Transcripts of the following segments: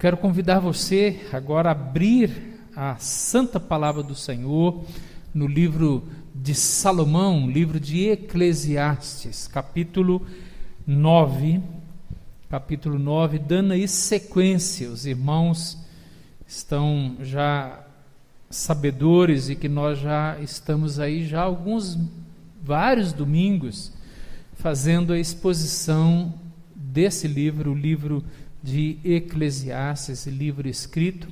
Quero convidar você agora a abrir a santa palavra do Senhor no livro de Salomão, livro de Eclesiastes, capítulo 9. Capítulo 9, dando aí sequência. Os irmãos estão já sabedores e que nós já estamos aí já alguns vários domingos fazendo a exposição desse livro, o livro de Eclesiastes, livro escrito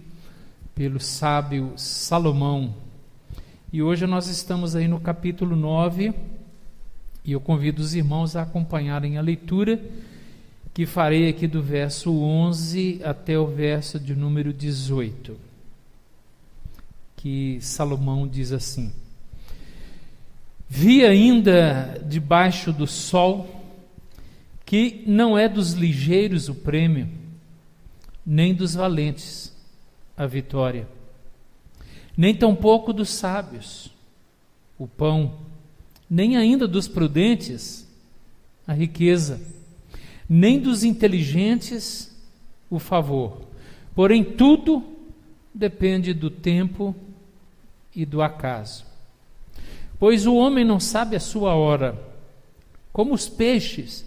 pelo sábio Salomão. E hoje nós estamos aí no capítulo 9, e eu convido os irmãos a acompanharem a leitura, que farei aqui do verso 11 até o verso de número 18. Que Salomão diz assim: Vi ainda debaixo do sol que não é dos ligeiros o prêmio, nem dos valentes a vitória, nem tampouco dos sábios o pão, nem ainda dos prudentes a riqueza, nem dos inteligentes o favor. Porém, tudo depende do tempo e do acaso. Pois o homem não sabe a sua hora, como os peixes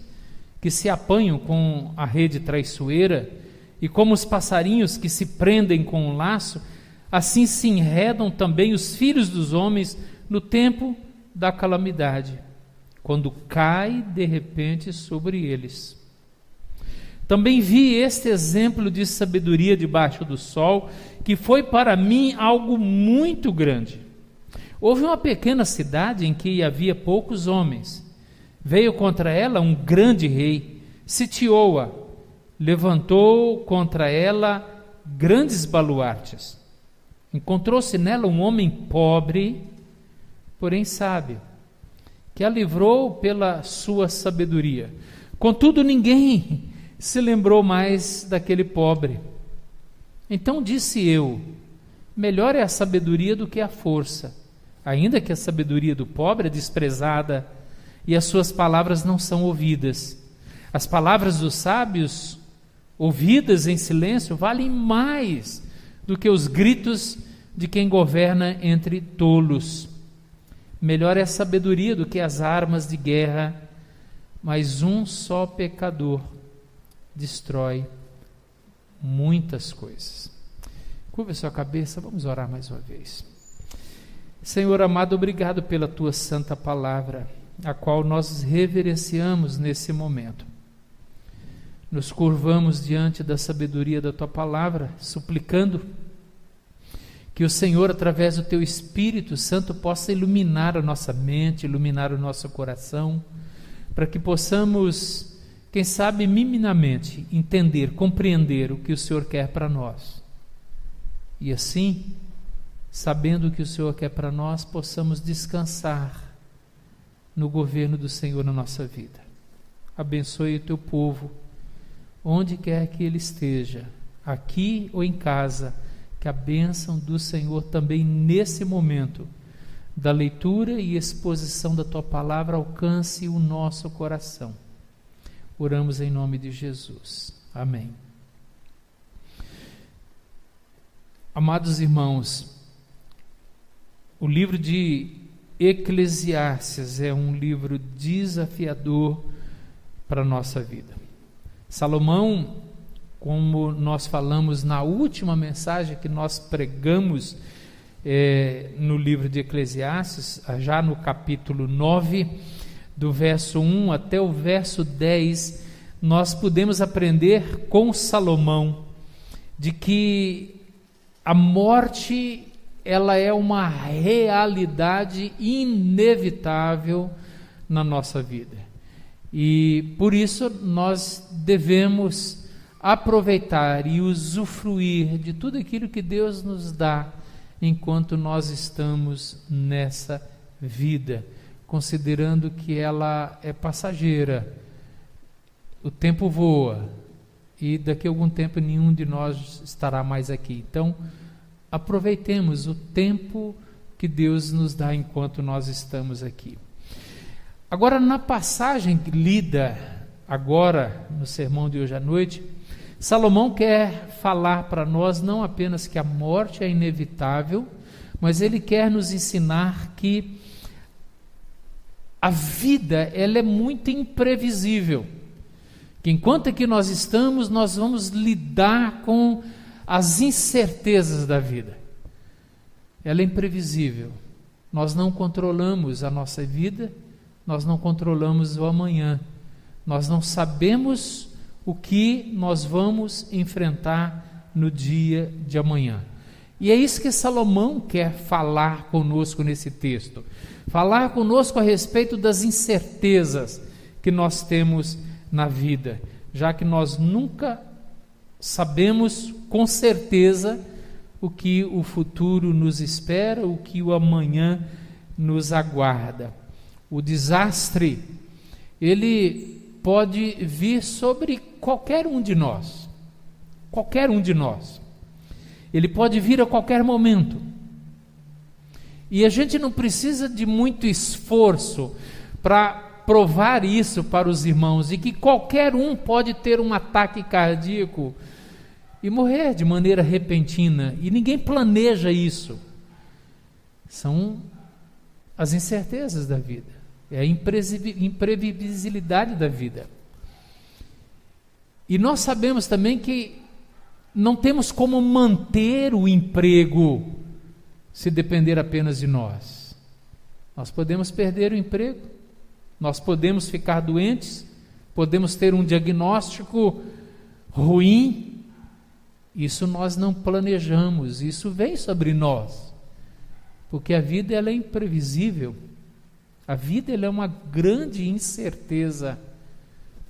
que se apanham com a rede traiçoeira e como os passarinhos que se prendem com um laço, assim se enredam também os filhos dos homens no tempo da calamidade, quando cai de repente sobre eles. Também vi este exemplo de sabedoria debaixo do sol, que foi para mim algo muito grande. Houve uma pequena cidade em que havia poucos homens. Veio contra ela um grande rei, sitiou-a levantou contra ela grandes baluartes. Encontrou-se nela um homem pobre, porém sábio, que a livrou pela sua sabedoria. Contudo, ninguém se lembrou mais daquele pobre. Então disse eu: melhor é a sabedoria do que a força, ainda que a sabedoria do pobre é desprezada e as suas palavras não são ouvidas. As palavras dos sábios ouvidas em silêncio, valem mais do que os gritos de quem governa entre tolos. Melhor é a sabedoria do que as armas de guerra, mas um só pecador destrói muitas coisas. Curva sua cabeça, vamos orar mais uma vez. Senhor amado, obrigado pela tua santa palavra, a qual nós reverenciamos nesse momento nos curvamos diante da sabedoria da tua palavra, suplicando que o Senhor, através do teu Espírito Santo, possa iluminar a nossa mente, iluminar o nosso coração, para que possamos, quem sabe, minimamente entender, compreender o que o Senhor quer para nós. E assim, sabendo o que o Senhor quer para nós, possamos descansar no governo do Senhor na nossa vida. Abençoe o teu povo onde quer que ele esteja, aqui ou em casa, que a bênção do Senhor também nesse momento da leitura e exposição da tua palavra alcance o nosso coração. Oramos em nome de Jesus. Amém. Amados irmãos, o livro de Eclesiastes é um livro desafiador para a nossa vida. Salomão, como nós falamos na última mensagem que nós pregamos é, no livro de Eclesiastes, já no capítulo 9, do verso 1 até o verso 10, nós podemos aprender com Salomão de que a morte ela é uma realidade inevitável na nossa vida. E por isso nós devemos aproveitar e usufruir de tudo aquilo que Deus nos dá enquanto nós estamos nessa vida, considerando que ela é passageira. O tempo voa e daqui a algum tempo nenhum de nós estará mais aqui. Então, aproveitemos o tempo que Deus nos dá enquanto nós estamos aqui. Agora, na passagem lida agora no sermão de hoje à noite, Salomão quer falar para nós não apenas que a morte é inevitável, mas ele quer nos ensinar que a vida ela é muito imprevisível. Que enquanto aqui nós estamos, nós vamos lidar com as incertezas da vida. Ela é imprevisível. Nós não controlamos a nossa vida, nós não controlamos o amanhã. Nós não sabemos o que nós vamos enfrentar no dia de amanhã. E é isso que Salomão quer falar conosco nesse texto. Falar conosco a respeito das incertezas que nós temos na vida, já que nós nunca sabemos com certeza o que o futuro nos espera, o que o amanhã nos aguarda. O desastre, ele pode vir sobre qualquer um de nós. Qualquer um de nós. Ele pode vir a qualquer momento. E a gente não precisa de muito esforço para provar isso para os irmãos e que qualquer um pode ter um ataque cardíaco e morrer de maneira repentina e ninguém planeja isso. São as incertezas da vida, é a imprevisibilidade da vida. E nós sabemos também que não temos como manter o emprego se depender apenas de nós. Nós podemos perder o emprego, nós podemos ficar doentes, podemos ter um diagnóstico ruim. Isso nós não planejamos, isso vem sobre nós. Porque a vida ela é imprevisível. A vida é uma grande incerteza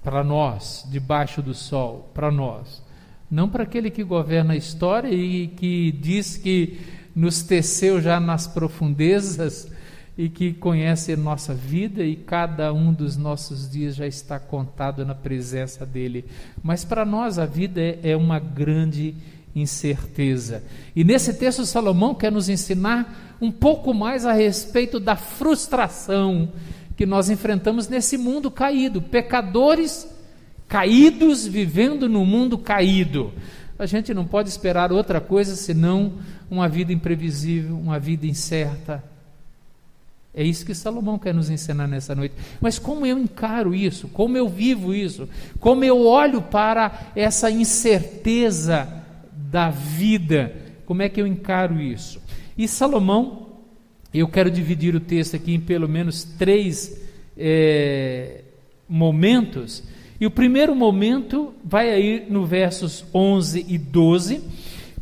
para nós, debaixo do sol, para nós. Não para aquele que governa a história e que diz que nos teceu já nas profundezas e que conhece nossa vida e cada um dos nossos dias já está contado na presença dele. Mas para nós a vida é, é uma grande incerteza. E nesse texto Salomão quer nos ensinar um pouco mais a respeito da frustração que nós enfrentamos nesse mundo caído, pecadores caídos vivendo no mundo caído. A gente não pode esperar outra coisa senão uma vida imprevisível, uma vida incerta. É isso que Salomão quer nos ensinar nessa noite. Mas como eu encaro isso? Como eu vivo isso? Como eu olho para essa incerteza da vida? Como é que eu encaro isso? E Salomão, eu quero dividir o texto aqui em pelo menos três é, momentos e o primeiro momento vai aí no versos 11 e 12,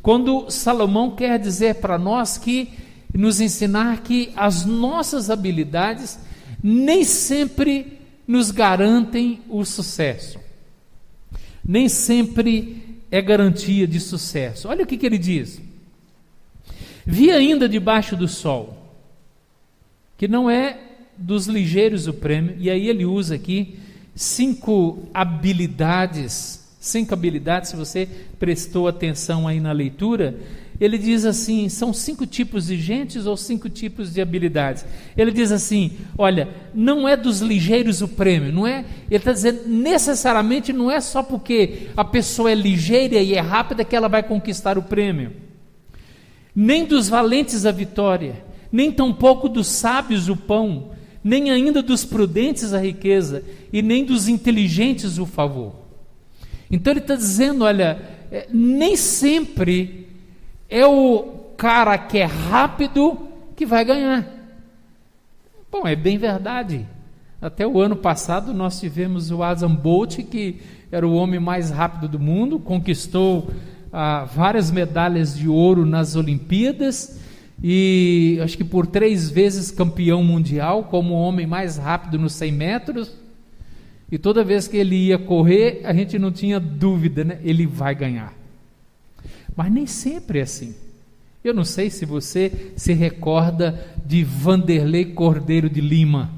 quando Salomão quer dizer para nós que nos ensinar que as nossas habilidades nem sempre nos garantem o sucesso. Nem sempre é garantia de sucesso. Olha o que, que ele diz. Vi ainda debaixo do sol, que não é dos ligeiros o prêmio, e aí ele usa aqui cinco habilidades, cinco habilidades, se você prestou atenção aí na leitura, ele diz assim: são cinco tipos de gentes ou cinco tipos de habilidades. Ele diz assim: olha, não é dos ligeiros o prêmio, não é? Ele está dizendo necessariamente não é só porque a pessoa é ligeira e é rápida que ela vai conquistar o prêmio, nem dos valentes a vitória, nem tampouco dos sábios o pão, nem ainda dos prudentes a riqueza, e nem dos inteligentes o favor. Então ele está dizendo: olha, é, nem sempre é o cara que é rápido que vai ganhar. Bom, é bem verdade. Até o ano passado nós tivemos o Adam Bolt, que era o homem mais rápido do mundo, conquistou ah, várias medalhas de ouro nas Olimpíadas e acho que por três vezes campeão mundial, como o homem mais rápido nos 100 metros. E toda vez que ele ia correr, a gente não tinha dúvida, né? Ele vai ganhar. Mas nem sempre é assim. Eu não sei se você se recorda de Vanderlei Cordeiro de Lima.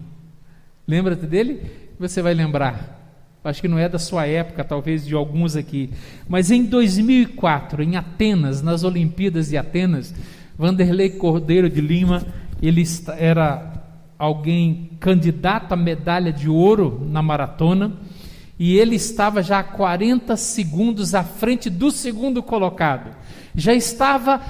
Lembra-te dele? Você vai lembrar. Acho que não é da sua época, talvez de alguns aqui. Mas em 2004, em Atenas, nas Olimpíadas de Atenas, Vanderlei Cordeiro de Lima, ele era alguém candidato à medalha de ouro na maratona, e ele estava já a 40 segundos à frente do segundo colocado. Já estava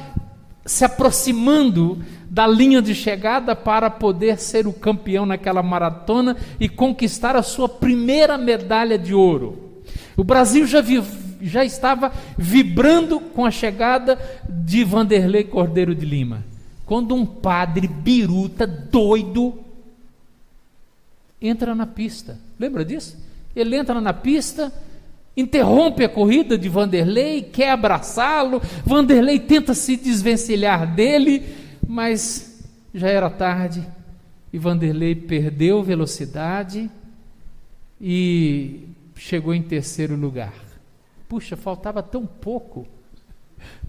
se aproximando da linha de chegada para poder ser o campeão naquela maratona e conquistar a sua primeira medalha de ouro. O Brasil já, vi, já estava vibrando com a chegada de Vanderlei Cordeiro de Lima. Quando um padre biruta, doido, entra na pista. Lembra disso? Ele entra na pista, interrompe a corrida de Vanderlei, quer abraçá-lo. Vanderlei tenta se desvencilhar dele, mas já era tarde e Vanderlei perdeu velocidade e chegou em terceiro lugar. Puxa, faltava tão pouco.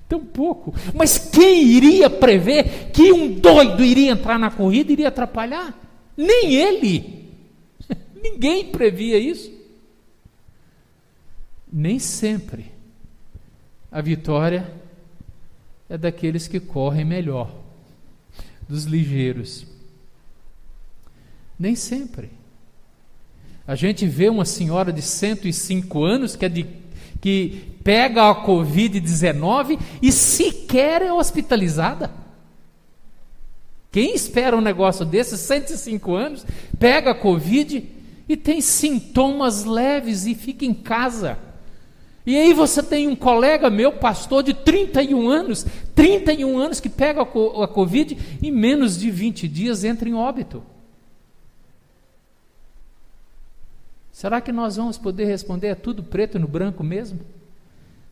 Tão pouco. Mas quem iria prever que um doido iria entrar na corrida e iria atrapalhar? Nem ele. Ninguém previa isso. Nem sempre a vitória é daqueles que correm melhor, dos ligeiros. Nem sempre. A gente vê uma senhora de 105 anos que, é de, que pega a Covid-19 e sequer é hospitalizada. Quem espera um negócio desses, 105 anos, pega a Covid e tem sintomas leves e fica em casa. E aí você tem um colega meu, pastor de 31 anos, 31 anos que pega a Covid e em menos de 20 dias entra em óbito. Será que nós vamos poder responder é tudo preto no branco mesmo?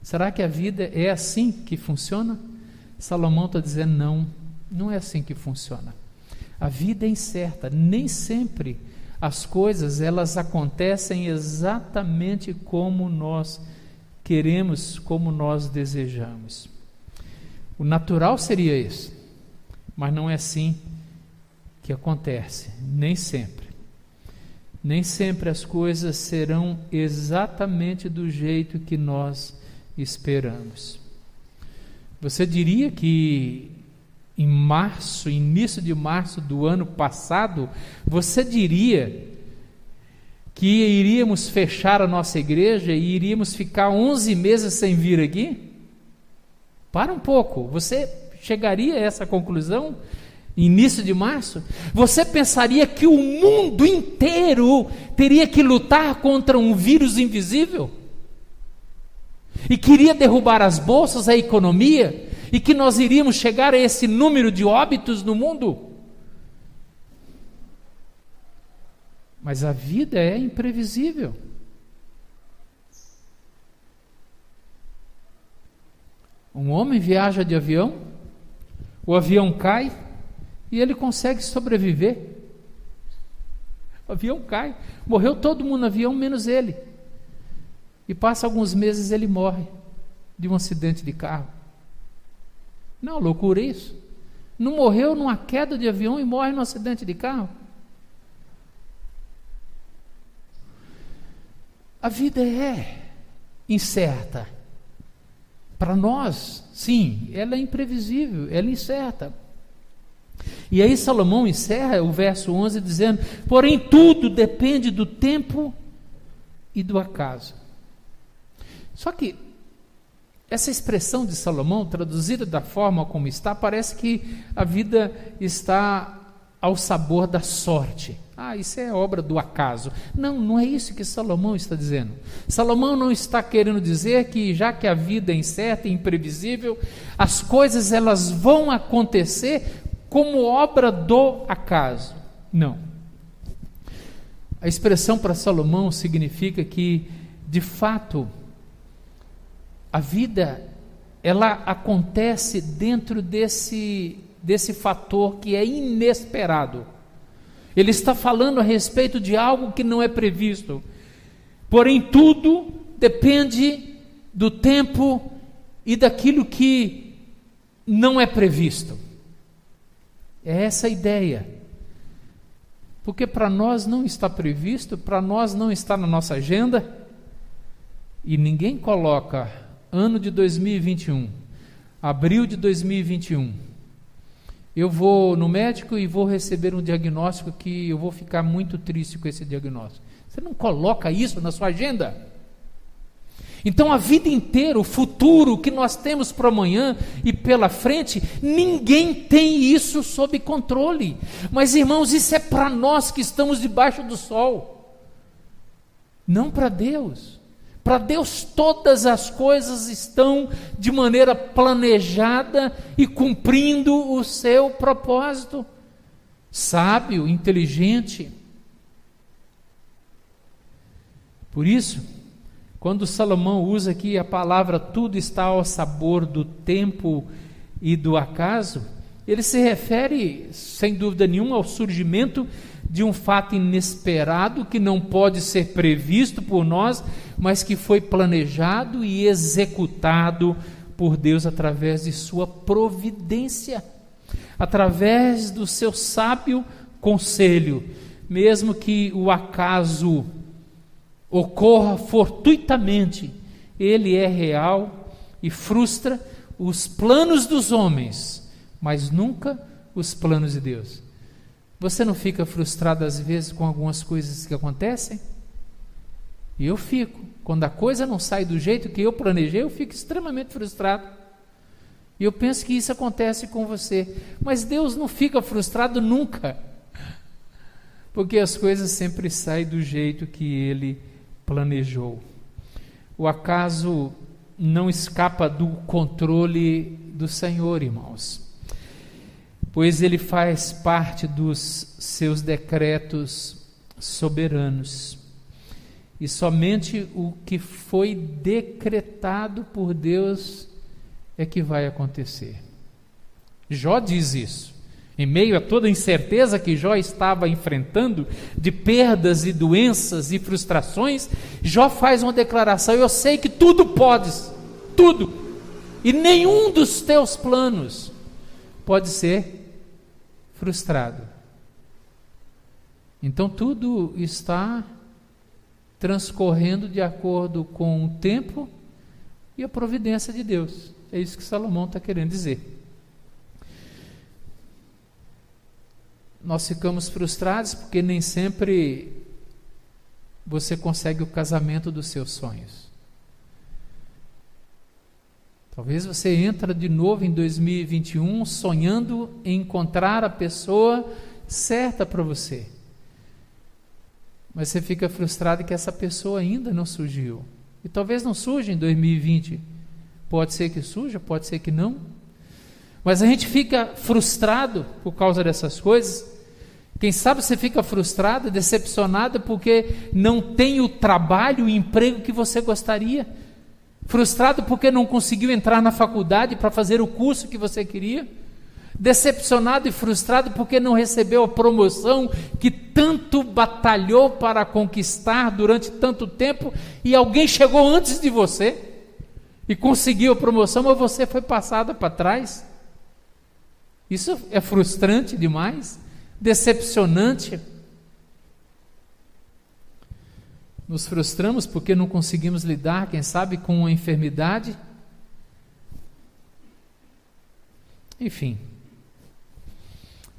Será que a vida é assim que funciona? Salomão está dizendo não, não é assim que funciona. A vida é incerta, nem sempre as coisas elas acontecem exatamente como nós queremos, como nós desejamos. O natural seria isso, mas não é assim que acontece, nem sempre. Nem sempre as coisas serão exatamente do jeito que nós esperamos. Você diria que em março, início de março do ano passado, você diria que iríamos fechar a nossa igreja e iríamos ficar 11 meses sem vir aqui? Para um pouco, você chegaria a essa conclusão? início de março, você pensaria que o mundo inteiro teria que lutar contra um vírus invisível? E queria derrubar as bolsas, a economia, e que nós iríamos chegar a esse número de óbitos no mundo? Mas a vida é imprevisível. Um homem viaja de avião, o avião cai, e ele consegue sobreviver. O avião cai, morreu todo mundo no avião, menos ele. E passa alguns meses ele morre de um acidente de carro. Não, loucura isso. Não morreu numa queda de avião e morre num acidente de carro. A vida é incerta. Para nós, sim, ela é imprevisível, ela é incerta. E aí Salomão encerra o verso 11 dizendo: Porém, tudo depende do tempo e do acaso. Só que essa expressão de Salomão, traduzida da forma como está, parece que a vida está ao sabor da sorte. Ah, isso é obra do acaso. Não, não é isso que Salomão está dizendo. Salomão não está querendo dizer que já que a vida é incerta e imprevisível, as coisas elas vão acontecer como obra do acaso. Não. A expressão para Salomão significa que, de fato, a vida ela acontece dentro desse desse fator que é inesperado. Ele está falando a respeito de algo que não é previsto. Porém, tudo depende do tempo e daquilo que não é previsto. É essa a ideia. Porque para nós não está previsto, para nós não está na nossa agenda, e ninguém coloca ano de 2021, abril de 2021. Eu vou no médico e vou receber um diagnóstico que eu vou ficar muito triste com esse diagnóstico. Você não coloca isso na sua agenda? Então, a vida inteira, o futuro que nós temos para amanhã e pela frente, ninguém tem isso sob controle. Mas, irmãos, isso é para nós que estamos debaixo do sol, não para Deus. Para Deus, todas as coisas estão de maneira planejada e cumprindo o seu propósito. Sábio, inteligente. Por isso, quando Salomão usa aqui a palavra tudo está ao sabor do tempo e do acaso, ele se refere, sem dúvida nenhuma, ao surgimento de um fato inesperado que não pode ser previsto por nós, mas que foi planejado e executado por Deus através de sua providência, através do seu sábio conselho, mesmo que o acaso ocorra fortuitamente, ele é real e frustra os planos dos homens, mas nunca os planos de Deus. Você não fica frustrado às vezes com algumas coisas que acontecem? E eu fico. Quando a coisa não sai do jeito que eu planejei, eu fico extremamente frustrado. E eu penso que isso acontece com você. Mas Deus não fica frustrado nunca. Porque as coisas sempre saem do jeito que Ele planejou. O acaso não escapa do controle do Senhor, irmãos, pois ele faz parte dos seus decretos soberanos. E somente o que foi decretado por Deus é que vai acontecer. Jó diz isso. Em meio a toda a incerteza que Jó estava enfrentando, de perdas e doenças e frustrações, Jó faz uma declaração: Eu sei que tudo podes, tudo, e nenhum dos teus planos pode ser frustrado. Então tudo está transcorrendo de acordo com o tempo e a providência de Deus. É isso que Salomão está querendo dizer. nós ficamos frustrados porque nem sempre você consegue o casamento dos seus sonhos. Talvez você entra de novo em 2021 sonhando em encontrar a pessoa certa para você. Mas você fica frustrado que essa pessoa ainda não surgiu. E talvez não surja em 2020. Pode ser que surja, pode ser que não. Mas a gente fica frustrado por causa dessas coisas. Quem sabe você fica frustrado, decepcionado porque não tem o trabalho, o emprego que você gostaria. Frustrado porque não conseguiu entrar na faculdade para fazer o curso que você queria. Decepcionado e frustrado porque não recebeu a promoção que tanto batalhou para conquistar durante tanto tempo e alguém chegou antes de você e conseguiu a promoção, mas você foi passada para trás. Isso é frustrante demais decepcionante. Nos frustramos porque não conseguimos lidar, quem sabe, com uma enfermidade. Enfim,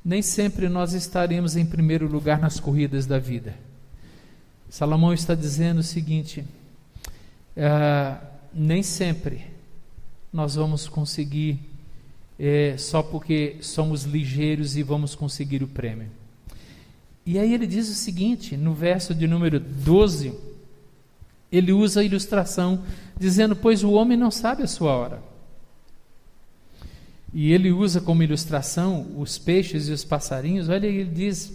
nem sempre nós estaremos em primeiro lugar nas corridas da vida. Salomão está dizendo o seguinte: uh, nem sempre nós vamos conseguir é, só porque somos ligeiros e vamos conseguir o prêmio. E aí ele diz o seguinte, no verso de número 12, ele usa a ilustração dizendo: Pois o homem não sabe a sua hora. E ele usa como ilustração os peixes e os passarinhos. Olha, ele diz: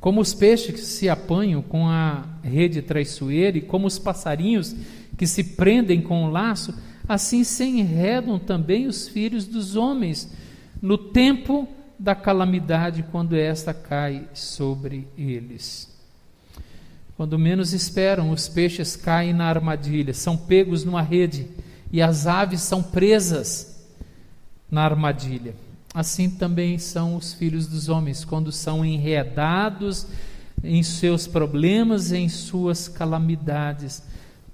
Como os peixes que se apanham com a rede traiçoeira e como os passarinhos que se prendem com o laço, assim se enredam também os filhos dos homens no tempo da calamidade, quando esta cai sobre eles. Quando menos esperam, os peixes caem na armadilha, são pegos numa rede, e as aves são presas na armadilha. Assim também são os filhos dos homens, quando são enredados em seus problemas, em suas calamidades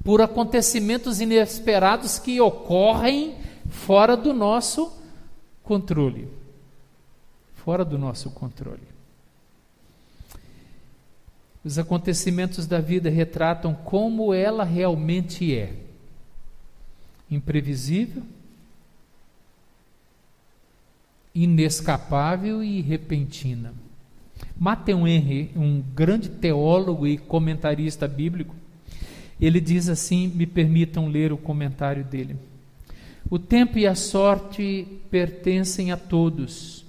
por acontecimentos inesperados que ocorrem fora do nosso controle. Fora do nosso controle. Os acontecimentos da vida retratam como ela realmente é: imprevisível, inescapável e repentina. Matthew Henry, um grande teólogo e comentarista bíblico, ele diz assim: me permitam ler o comentário dele. O tempo e a sorte pertencem a todos.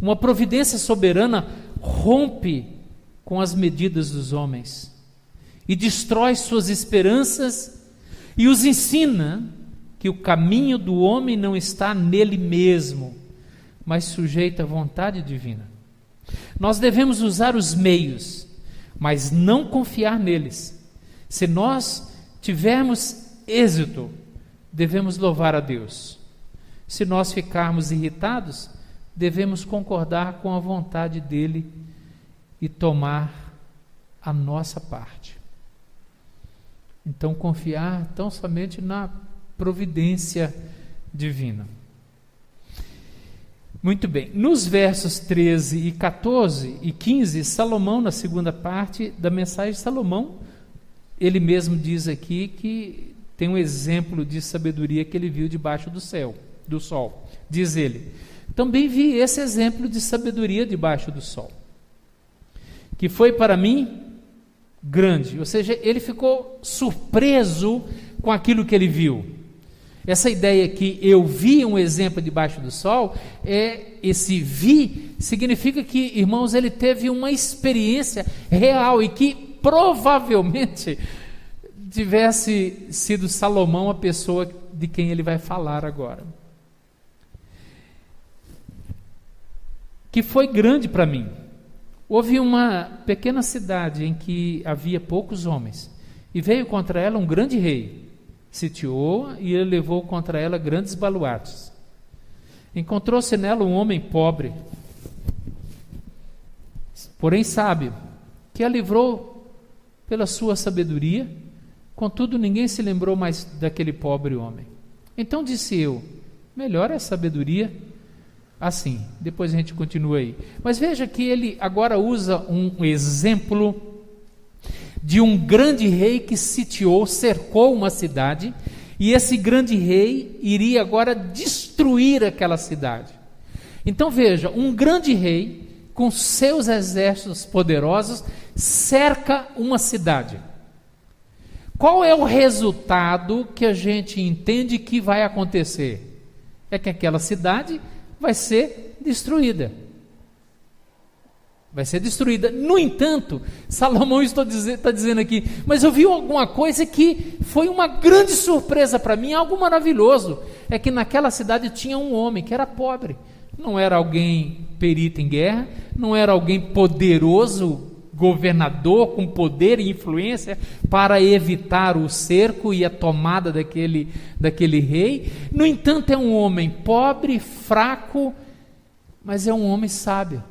Uma providência soberana rompe com as medidas dos homens e destrói suas esperanças e os ensina que o caminho do homem não está nele mesmo, mas sujeito à vontade divina. Nós devemos usar os meios, mas não confiar neles. Se nós tivermos êxito, devemos louvar a Deus. Se nós ficarmos irritados, devemos concordar com a vontade dele e tomar a nossa parte. Então, confiar tão somente na providência divina. Muito bem, nos versos 13 e 14 e 15, Salomão, na segunda parte da mensagem, Salomão, ele mesmo diz aqui que tem um exemplo de sabedoria que ele viu debaixo do céu, do sol. Diz ele: Também vi esse exemplo de sabedoria debaixo do sol, que foi para mim grande, ou seja, ele ficou surpreso com aquilo que ele viu. Essa ideia que eu vi um exemplo debaixo do sol, é esse vi significa que, irmãos, ele teve uma experiência real e que provavelmente tivesse sido Salomão a pessoa de quem ele vai falar agora. Que foi grande para mim. Houve uma pequena cidade em que havia poucos homens, e veio contra ela um grande rei. Sitiou e ele levou contra ela grandes baluartes. Encontrou-se nela um homem pobre, porém sábio, que a livrou pela sua sabedoria Contudo, ninguém se lembrou mais daquele pobre homem. Então disse eu: melhor é a sabedoria assim. Depois a gente continua aí. Mas veja que ele agora usa um exemplo de um grande rei que sitiou, cercou uma cidade, e esse grande rei iria agora destruir aquela cidade. Então veja, um grande rei com seus exércitos poderosos cerca uma cidade. Qual é o resultado que a gente entende que vai acontecer? É que aquela cidade vai ser destruída. Vai ser destruída. No entanto, Salomão está dizendo, aqui, mas eu vi alguma coisa que foi uma grande surpresa para mim, algo maravilhoso. É que naquela cidade tinha um homem que era pobre. Não era alguém perito em guerra, não era alguém poderoso governador com poder e influência para evitar o cerco e a tomada daquele, daquele rei. No entanto, é um homem pobre, fraco, mas é um homem sábio.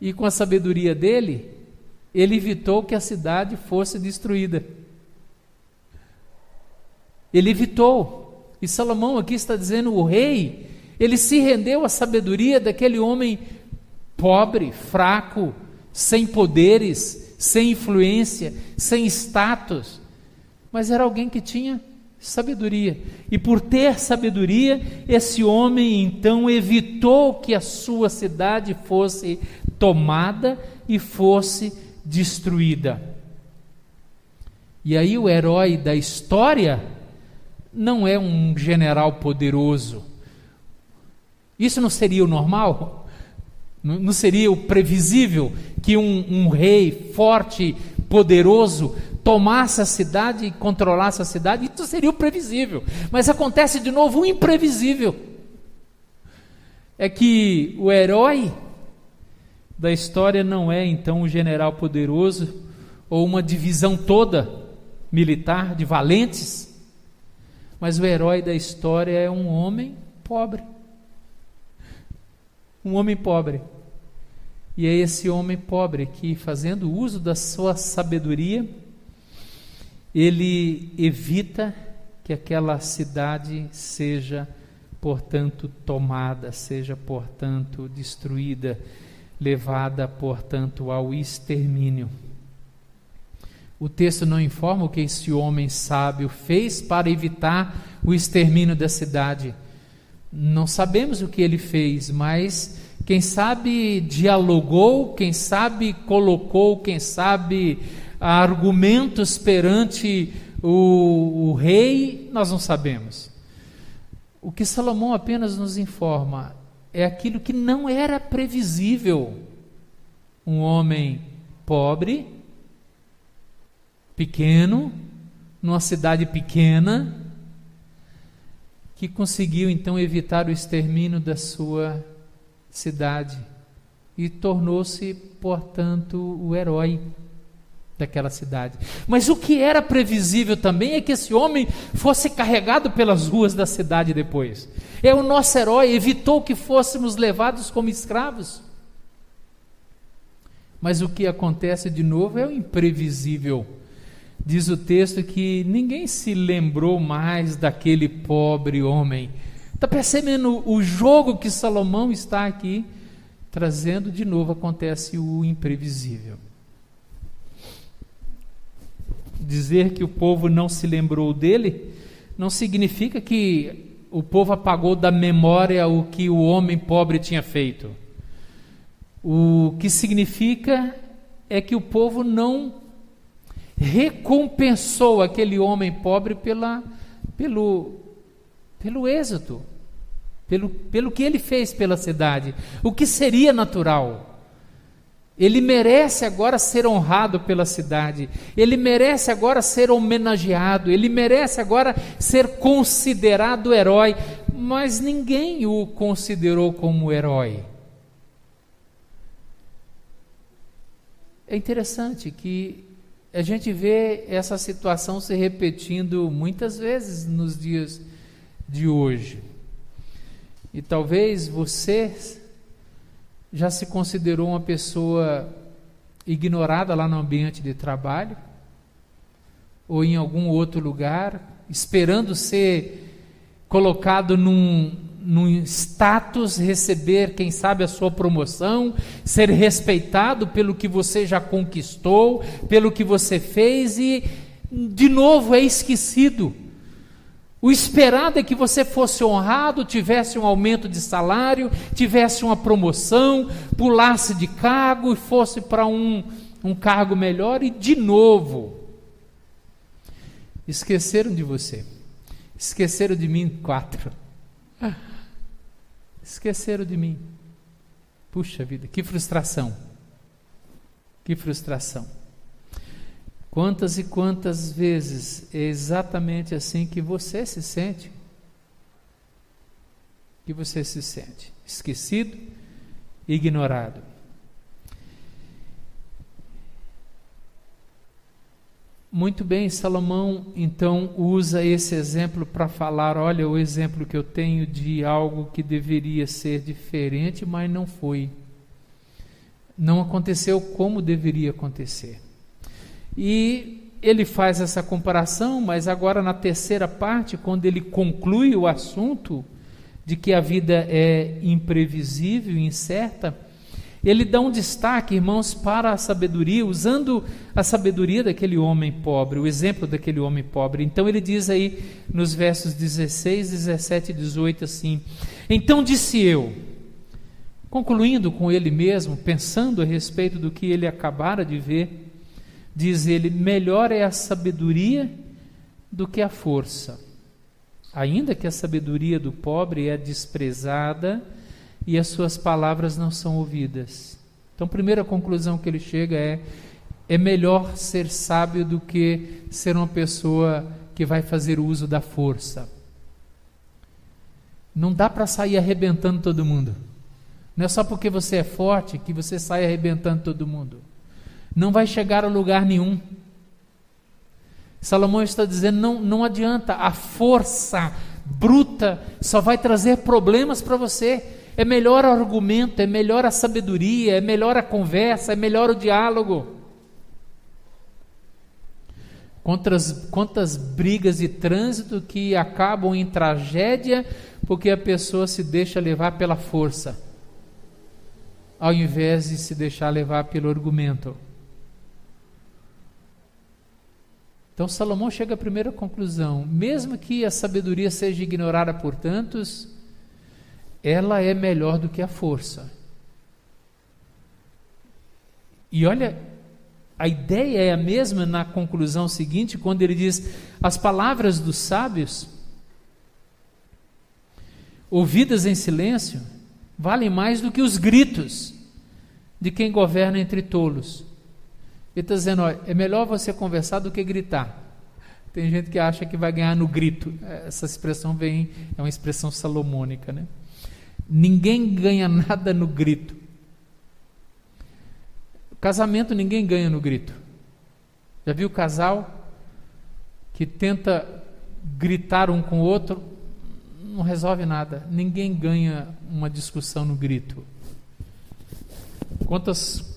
E com a sabedoria dele, ele evitou que a cidade fosse destruída. Ele evitou. E Salomão aqui está dizendo: o rei, ele se rendeu à sabedoria daquele homem pobre, fraco, sem poderes, sem influência, sem status, mas era alguém que tinha sabedoria. E por ter sabedoria, esse homem então evitou que a sua cidade fosse tomada e fosse destruída. E aí o herói da história não é um general poderoso. Isso não seria o normal? Não seria o previsível que um, um, rei forte, poderoso, tomasse a cidade e controlasse a cidade? Isso seria o previsível. Mas acontece de novo o imprevisível. É que o herói da história não é então um general poderoso ou uma divisão toda militar de valentes, mas o herói da história é um homem pobre um homem pobre. E é esse homem pobre que, fazendo uso da sua sabedoria, ele evita que aquela cidade seja, portanto, tomada, seja, portanto, destruída. levada, portanto, ao extermínio. O texto não informa o que esse homem sábio fez para evitar o extermínio da cidade. Não sabemos o que ele fez, mas quem sabe dialogou, quem sabe colocou, quem sabe argumentos perante o, o rei, nós não sabemos. O que Salomão apenas nos informa é aquilo que não era previsível. Um homem pobre, pequeno, numa cidade pequena, que conseguiu então evitar o extermínio da sua cidade e tornou-se, portanto, o herói daquela cidade. Mas o que era previsível também é que esse homem fosse carregado pelas ruas da cidade depois. É o nosso herói, evitou que fôssemos levados como escravos. Mas o que acontece de novo é o imprevisível. Diz o texto que ninguém se lembrou mais daquele pobre homem. Está percebendo o jogo que Salomão está aqui trazendo? De novo acontece o imprevisível. Dizer que o povo não se lembrou dele não significa que o povo apagou da memória o que o homem pobre tinha feito. O que significa é que o povo não recompensou aquele homem pobre pela, pelo, pelo êxito, pelo, pelo que ele fez pela cidade, o que seria natural. Ele merece agora ser honrado pela cidade, ele merece agora ser homenageado, ele merece agora ser considerado herói, mas ninguém o considerou como herói. É interessante que a gente vê essa situação se repetindo muitas vezes nos dias de hoje. E talvez você já se considerou uma pessoa ignorada lá no ambiente de trabalho ou em algum outro lugar, esperando ser colocado num, num status, receber, quem sabe, a sua promoção, ser respeitado pelo que você já conquistou, pelo que você fez e, de novo, é esquecido. O esperado é que você fosse honrado, tivesse um aumento de salário, tivesse uma promoção, pulasse de cargo e fosse para um, um cargo melhor, e de novo, esqueceram de você. Esqueceram de mim, quatro. Esqueceram de mim. Puxa vida, que frustração. Que frustração. Quantas e quantas vezes é exatamente assim que você se sente? Que você se sente esquecido, ignorado. Muito bem, Salomão então usa esse exemplo para falar: olha, o exemplo que eu tenho de algo que deveria ser diferente, mas não foi. Não aconteceu como deveria acontecer. E ele faz essa comparação, mas agora na terceira parte, quando ele conclui o assunto de que a vida é imprevisível incerta, ele dá um destaque, irmãos, para a sabedoria, usando a sabedoria daquele homem pobre, o exemplo daquele homem pobre. Então ele diz aí nos versos 16, 17 e 18 assim: Então disse eu, concluindo com ele mesmo, pensando a respeito do que ele acabara de ver, diz ele: melhor é a sabedoria do que a força. Ainda que a sabedoria do pobre é desprezada, e as suas palavras não são ouvidas. Então, a primeira conclusão que ele chega é: é melhor ser sábio do que ser uma pessoa que vai fazer uso da força. Não dá para sair arrebentando todo mundo. Não é só porque você é forte que você sai arrebentando todo mundo. Não vai chegar a lugar nenhum. Salomão está dizendo: não, não adianta, a força bruta só vai trazer problemas para você. É melhor o argumento, é melhor a sabedoria, é melhor a conversa, é melhor o diálogo. Quantas, quantas brigas de trânsito que acabam em tragédia porque a pessoa se deixa levar pela força. ao invés de se deixar levar pelo argumento. Então Salomão chega à primeira conclusão: mesmo que a sabedoria seja ignorada por tantos, ela é melhor do que a força. E olha, a ideia é a mesma na conclusão seguinte, quando ele diz: as palavras dos sábios, ouvidas em silêncio, valem mais do que os gritos de quem governa entre tolos. Ele está dizendo: ó, é melhor você conversar do que gritar. Tem gente que acha que vai ganhar no grito. Essa expressão vem, é uma expressão salomônica, né? Ninguém ganha nada no grito. Casamento ninguém ganha no grito. Já viu casal que tenta gritar um com o outro? Não resolve nada. Ninguém ganha uma discussão no grito. Quantas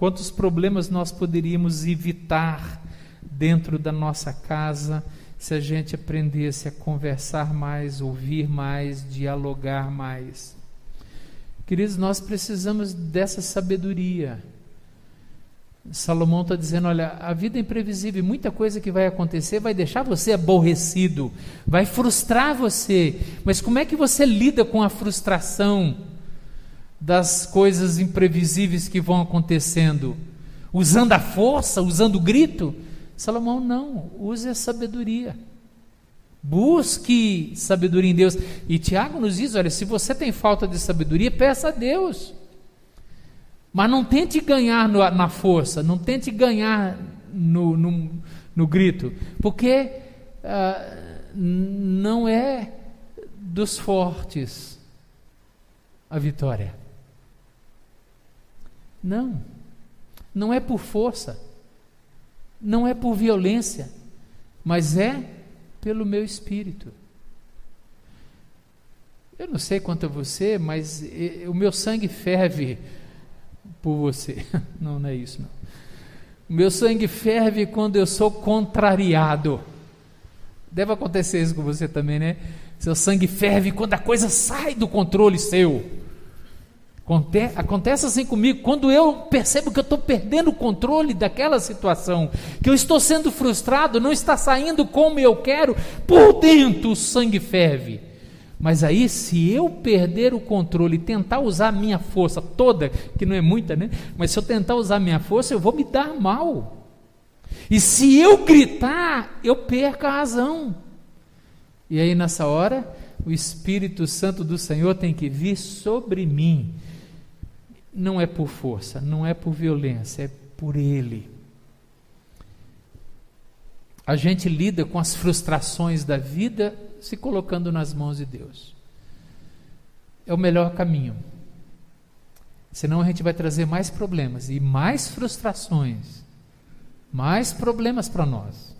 Quantos problemas nós poderíamos evitar dentro da nossa casa se a gente aprendesse a conversar mais, ouvir mais, dialogar mais? Queridos, nós precisamos dessa sabedoria. Salomão está dizendo: olha, a vida é imprevisível, muita coisa que vai acontecer vai deixar você aborrecido, vai frustrar você. Mas como é que você lida com a frustração? das coisas imprevisíveis que vão acontecendo, usando a força, usando o grito. Salomão não, use a sabedoria. Busque sabedoria em Deus. E Tiago nos diz: olha, se você tem falta de sabedoria, peça a Deus. Mas não tente ganhar no, na força, não tente ganhar no, no, no grito, porque ah, não é dos fortes a vitória. Não. Não é por força. Não é por violência. Mas é pelo meu espírito. Eu não sei quanto a você, mas o meu sangue ferve por você. Não, não é isso não. O meu sangue ferve quando eu sou contrariado. Deve acontecer isso com você também, né? Seu sangue ferve quando a coisa sai do controle seu. Acontece assim comigo, quando eu percebo que eu estou perdendo o controle daquela situação, que eu estou sendo frustrado, não está saindo como eu quero, por dentro o sangue ferve. Mas aí, se eu perder o controle e tentar usar a minha força toda, que não é muita, né? Mas se eu tentar usar a minha força, eu vou me dar mal. E se eu gritar, eu perco a razão. E aí, nessa hora, o Espírito Santo do Senhor tem que vir sobre mim não é por força, não é por violência, é por Ele. A gente lida com as frustrações da vida se colocando nas mãos de Deus. É o melhor caminho. Senão a gente vai trazer mais problemas e mais frustrações, mais problemas para nós.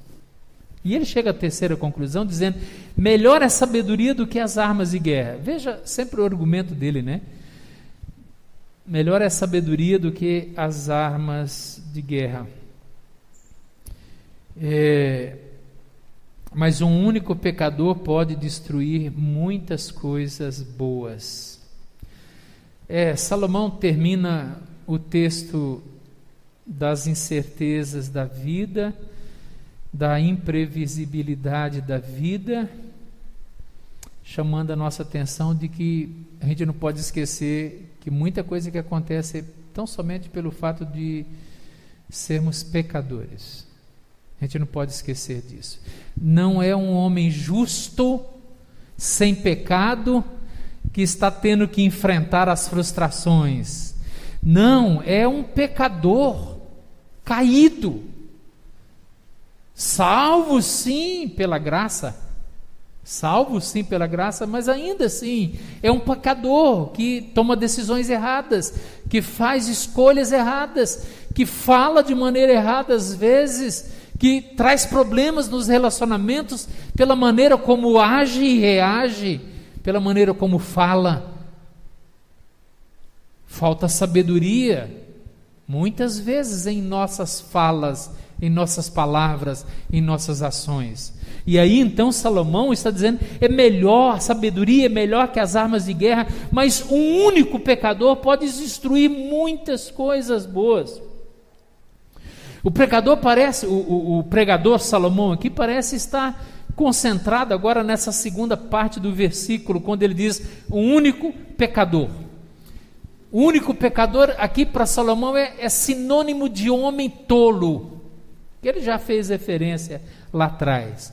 E ele chega à terceira conclusão dizendo: melhor é sabedoria do que as armas de guerra. Veja sempre o argumento dele, né? Melhor é sabedoria do que as armas de guerra. É, mas um único pecador pode destruir muitas coisas boas. É, Salomão termina o texto das incertezas da vida, da imprevisibilidade da vida, chamando a nossa atenção de que a gente não pode esquecer que muita coisa que acontece tão somente pelo fato de sermos pecadores. A gente não pode esquecer disso. Não é um homem justo, sem pecado, que está tendo que enfrentar as frustrações. Não, é um pecador caído, salvo sim pela graça Salvo sim pela graça, mas ainda assim é um pecador que toma decisões erradas, que faz escolhas erradas, que fala de maneira errada às vezes, que traz problemas nos relacionamentos pela maneira como age e reage, pela maneira como fala. Falta sabedoria, muitas vezes em nossas falas, em nossas palavras, em nossas ações. E aí então Salomão está dizendo: é melhor, a sabedoria é melhor que as armas de guerra, mas um único pecador pode destruir muitas coisas boas. O pregador parece, o, o, o pregador Salomão aqui parece estar concentrado agora nessa segunda parte do versículo, quando ele diz: um único pecador. O único pecador aqui para Salomão é, é sinônimo de homem tolo, que ele já fez referência lá atrás.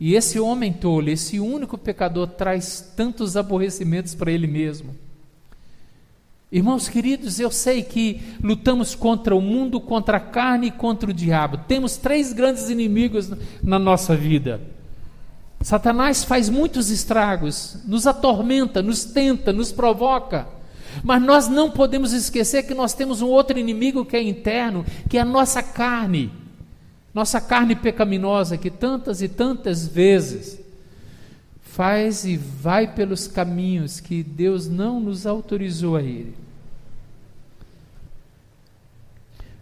E esse homem tolo, esse único pecador, traz tantos aborrecimentos para ele mesmo. Irmãos queridos, eu sei que lutamos contra o mundo, contra a carne e contra o diabo. Temos três grandes inimigos na nossa vida. Satanás faz muitos estragos, nos atormenta, nos tenta, nos provoca. Mas nós não podemos esquecer que nós temos um outro inimigo que é interno, que é a nossa carne. Nossa carne pecaminosa que tantas e tantas vezes faz e vai pelos caminhos que Deus não nos autorizou a ir.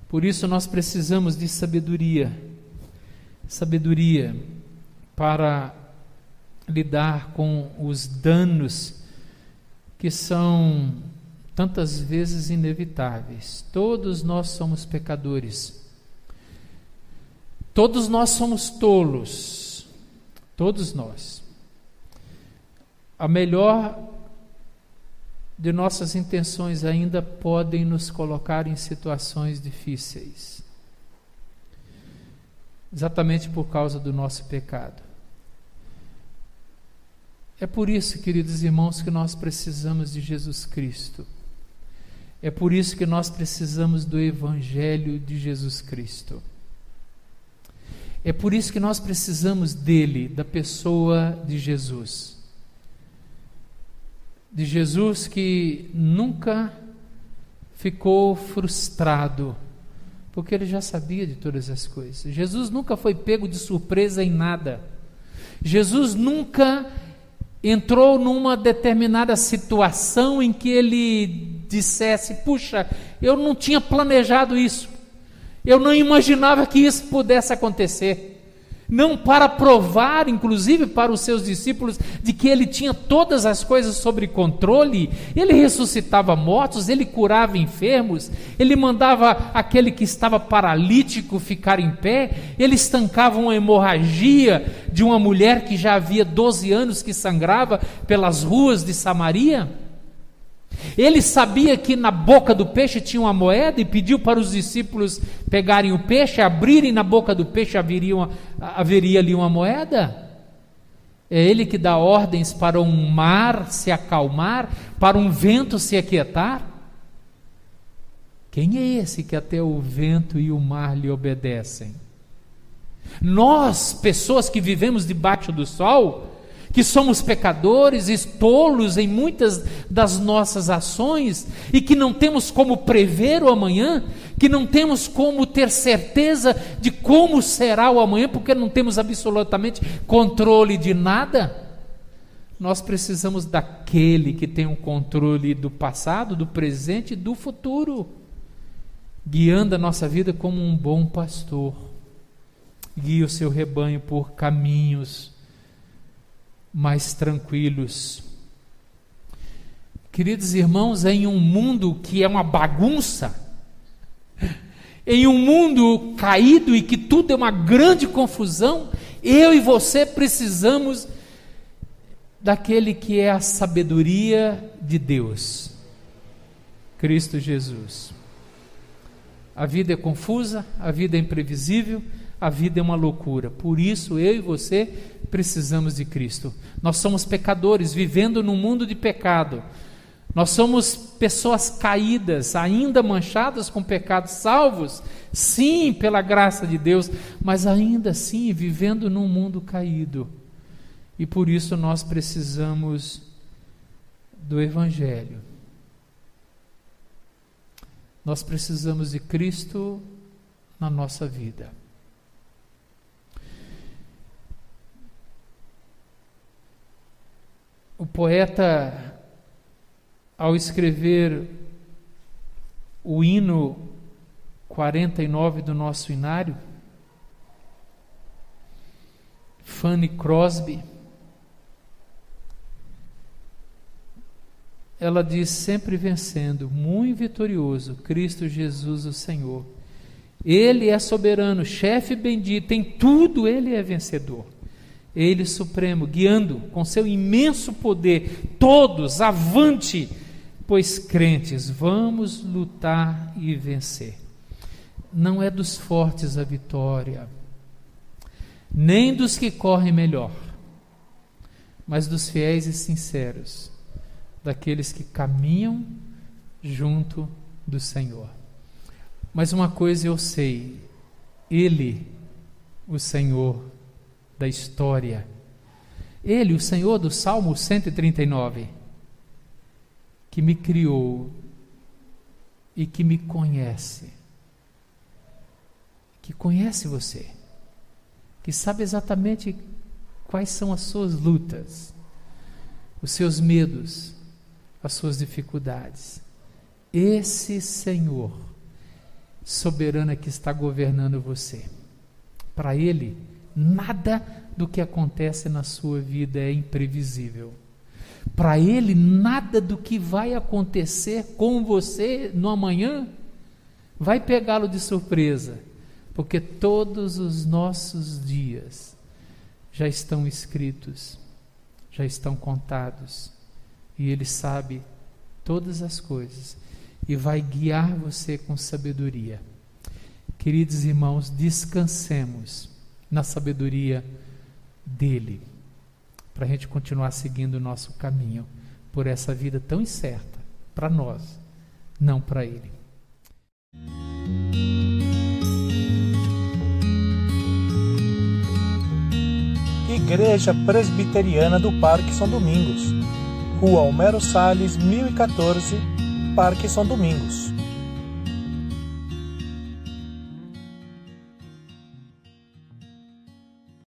Por isso nós precisamos de sabedoria, sabedoria para lidar com os danos que são tantas vezes inevitáveis. Todos nós somos pecadores. Todos nós somos tolos. Todos nós. A melhor de nossas intenções ainda podem nos colocar em situações difíceis. Exatamente por causa do nosso pecado. É por isso, queridos irmãos, que nós precisamos de Jesus Cristo. É por isso que nós precisamos do Evangelho de Jesus Cristo. É por isso que nós precisamos dele, da pessoa de Jesus. De Jesus que nunca ficou frustrado, porque ele já sabia de todas as coisas. Jesus nunca foi pego de surpresa em nada. Jesus nunca entrou numa determinada situação em que ele dissesse: Puxa, eu não tinha planejado isso, eu não imaginava que isso pudesse acontecer. Não para provar, inclusive para os seus discípulos, de que ele tinha todas as coisas sob controle, ele ressuscitava mortos, ele curava enfermos, ele mandava aquele que estava paralítico ficar em pé, ele estancava uma hemorragia de uma mulher que já havia 12 anos que sangrava pelas ruas de Samaria. Ele sabia que na boca do peixe tinha uma moeda e pediu para os discípulos pegarem o peixe, abrirem na boca do peixe, haveria, uma, haveria ali uma moeda. É ele que dá ordens para um mar se acalmar, para um vento se aquietar. Quem é esse que até o vento e o mar lhe obedecem? Nós, pessoas que vivemos debaixo do sol, que somos pecadores e tolos em muitas das nossas ações e que não temos como prever o amanhã, que não temos como ter certeza de como será o amanhã, porque não temos absolutamente controle de nada. Nós precisamos daquele que tem o controle do passado, do presente e do futuro, guiando a nossa vida como um bom pastor. Guia o seu rebanho por caminhos mais tranquilos. Queridos irmãos, em um mundo que é uma bagunça, em um mundo caído e que tudo é uma grande confusão, eu e você precisamos daquele que é a sabedoria de Deus, Cristo Jesus. A vida é confusa, a vida é imprevisível, a vida é uma loucura. Por isso, eu e você precisamos de Cristo. Nós somos pecadores vivendo num mundo de pecado. Nós somos pessoas caídas, ainda manchadas com pecados, salvos, sim, pela graça de Deus, mas ainda assim vivendo num mundo caído. E por isso nós precisamos do Evangelho. Nós precisamos de Cristo na nossa vida. O poeta, ao escrever o hino 49 do nosso inário, Fanny Crosby, ela diz sempre vencendo, muito vitorioso, Cristo Jesus o Senhor. Ele é soberano, chefe bendito, em tudo ele é vencedor. Ele supremo, guiando com seu imenso poder todos avante, pois crentes, vamos lutar e vencer. Não é dos fortes a vitória, nem dos que correm melhor, mas dos fiéis e sinceros daqueles que caminham junto do Senhor. Mas uma coisa eu sei, Ele, o Senhor da história, Ele, o Senhor do Salmo 139, que me criou e que me conhece, que conhece você, que sabe exatamente quais são as suas lutas, os seus medos, as suas dificuldades. Esse Senhor soberano é que está governando você. Para Ele, nada do que acontece na sua vida é imprevisível. Para Ele, nada do que vai acontecer com você no amanhã vai pegá-lo de surpresa, porque todos os nossos dias já estão escritos, já estão contados e Ele sabe todas as coisas e vai guiar você com sabedoria. Queridos irmãos, descansemos na sabedoria dEle, para a gente continuar seguindo o nosso caminho por essa vida tão incerta para nós, não para Ele. Igreja Presbiteriana do Parque São Domingos Rua Homero Salles, 1014, Parque São Domingos.